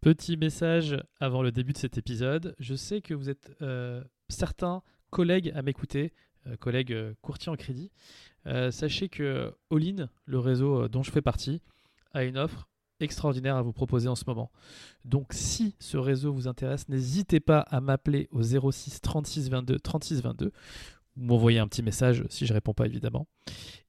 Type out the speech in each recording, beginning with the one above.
Petit message avant le début de cet épisode. Je sais que vous êtes euh, certains collègues à m'écouter, euh, collègues euh, courtiers en crédit. Sachez que All-in, le réseau dont je fais partie, a une offre extraordinaire à vous proposer en ce moment. Donc si ce réseau vous intéresse, n'hésitez pas à m'appeler au 06 36 22 36 22 ou m'envoyer un petit message si je réponds pas évidemment.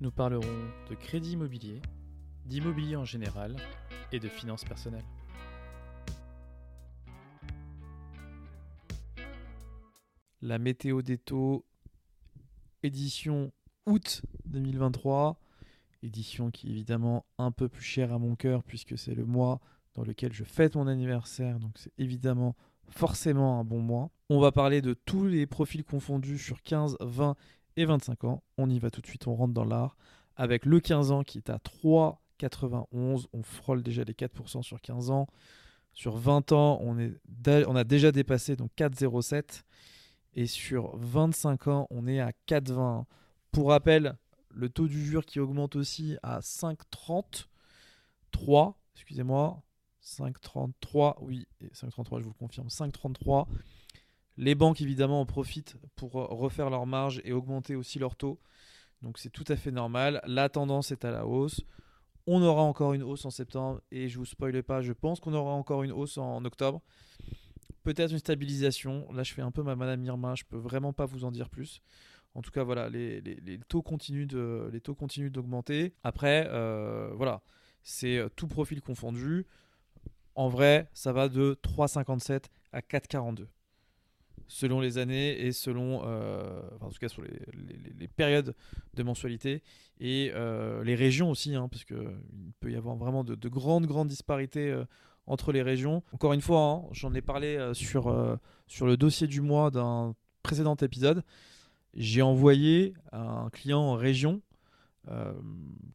Nous parlerons de crédit immobilier, d'immobilier en général et de finances personnelles. La météo des taux, édition août 2023, édition qui est évidemment un peu plus chère à mon cœur puisque c'est le mois dans lequel je fête mon anniversaire, donc c'est évidemment forcément un bon mois. On va parler de tous les profils confondus sur 15, 20 et 25 ans. On y va tout de suite, on rentre dans l'art. Avec le 15 ans qui est à 3,91, on frôle déjà les 4% sur 15 ans. Sur 20 ans, on, est on a déjà dépassé donc 4,07. Et sur 25 ans, on est à 4,20. Pour rappel, le taux d'usure qui augmente aussi à 5,33. Excusez-moi. 5,33. Oui, 5,33, je vous le confirme. 5,33. Les banques, évidemment, en profitent pour refaire leur marge et augmenter aussi leur taux. Donc c'est tout à fait normal. La tendance est à la hausse. On aura encore une hausse en septembre et je vous spoile pas, je pense qu'on aura encore une hausse en octobre. Peut-être une stabilisation. Là, je fais un peu ma Madame Irma. Je peux vraiment pas vous en dire plus. En tout cas, voilà, les, taux continuent de, les taux continuent d'augmenter. Après, euh, voilà, c'est tout profil confondu. En vrai, ça va de 3,57 à 4,42 selon les années et selon, euh, enfin, en tout cas sur les, périodes de mensualité et euh, les régions aussi, hein, parce qu'il peut y avoir vraiment de, de grandes, grandes disparités euh, entre les régions. Encore une fois, hein, j'en ai parlé sur, sur le dossier du mois d'un précédent épisode. J'ai envoyé un client en région,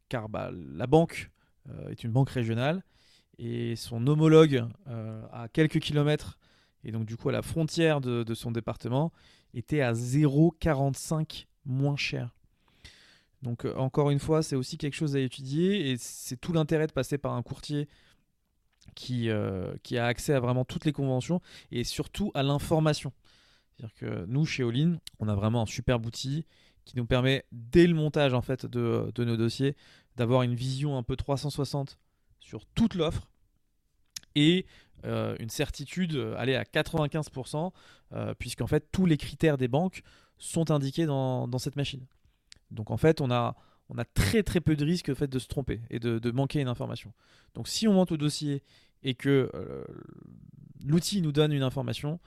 car bah, la banque est une banque régionale et son homologue à quelques kilomètres et donc du coup à la frontière de, son département, était à 0,45 moins cher. Donc euh, encore une fois, c'est aussi quelque chose à étudier et c'est tout l'intérêt de passer par un courtier qui, euh, qui a accès à vraiment toutes les conventions et surtout à l'information. C'est-à-dire que nous, chez Olin, on a vraiment un super outil qui nous permet, dès le montage en fait de, de nos dossiers, d'avoir une vision un peu 360 sur toute l'offre et une certitude euh, aller à 95%, euh, puisqu'en fait tous les critères des banques sont indiqués dans, cette machine. Donc en fait on a, on a très très peu de risques de se tromper et de, manquer une information. Donc si on monte au dossier et que euh, l'outil nous donne une information,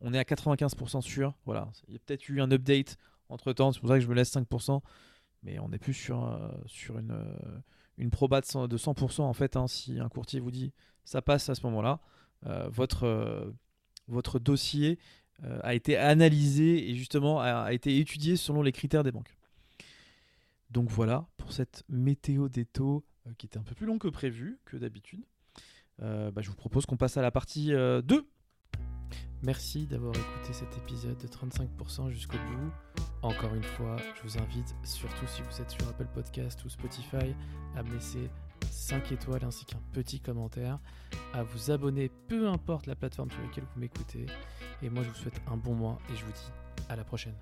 on est à 95% sûr. Voilà, il y a peut-être eu un update entre temps, c'est pour ça que je me laisse 5%, mais on n'est plus sur, euh, sur une, euh, une proba de 100%, en fait. Hein, si un courtier vous dit ça passe à ce moment-là, euh, votre, votre dossier a été analysé et justement a, été étudié selon les critères des banques. Donc voilà pour cette météo des taux qui était un peu plus long que prévu, que d'habitude. Bah, je vous propose qu'on passe à la partie 2 Merci d'avoir écouté cet épisode de 35% jusqu'au bout. Encore une fois, je vous invite, surtout si vous êtes sur Apple Podcast ou Spotify, à me laisser 5 étoiles ainsi qu'un petit commentaire, à vous abonner, peu importe la plateforme sur laquelle vous m'écoutez. Et moi, je vous souhaite un bon mois et je vous dis à la prochaine.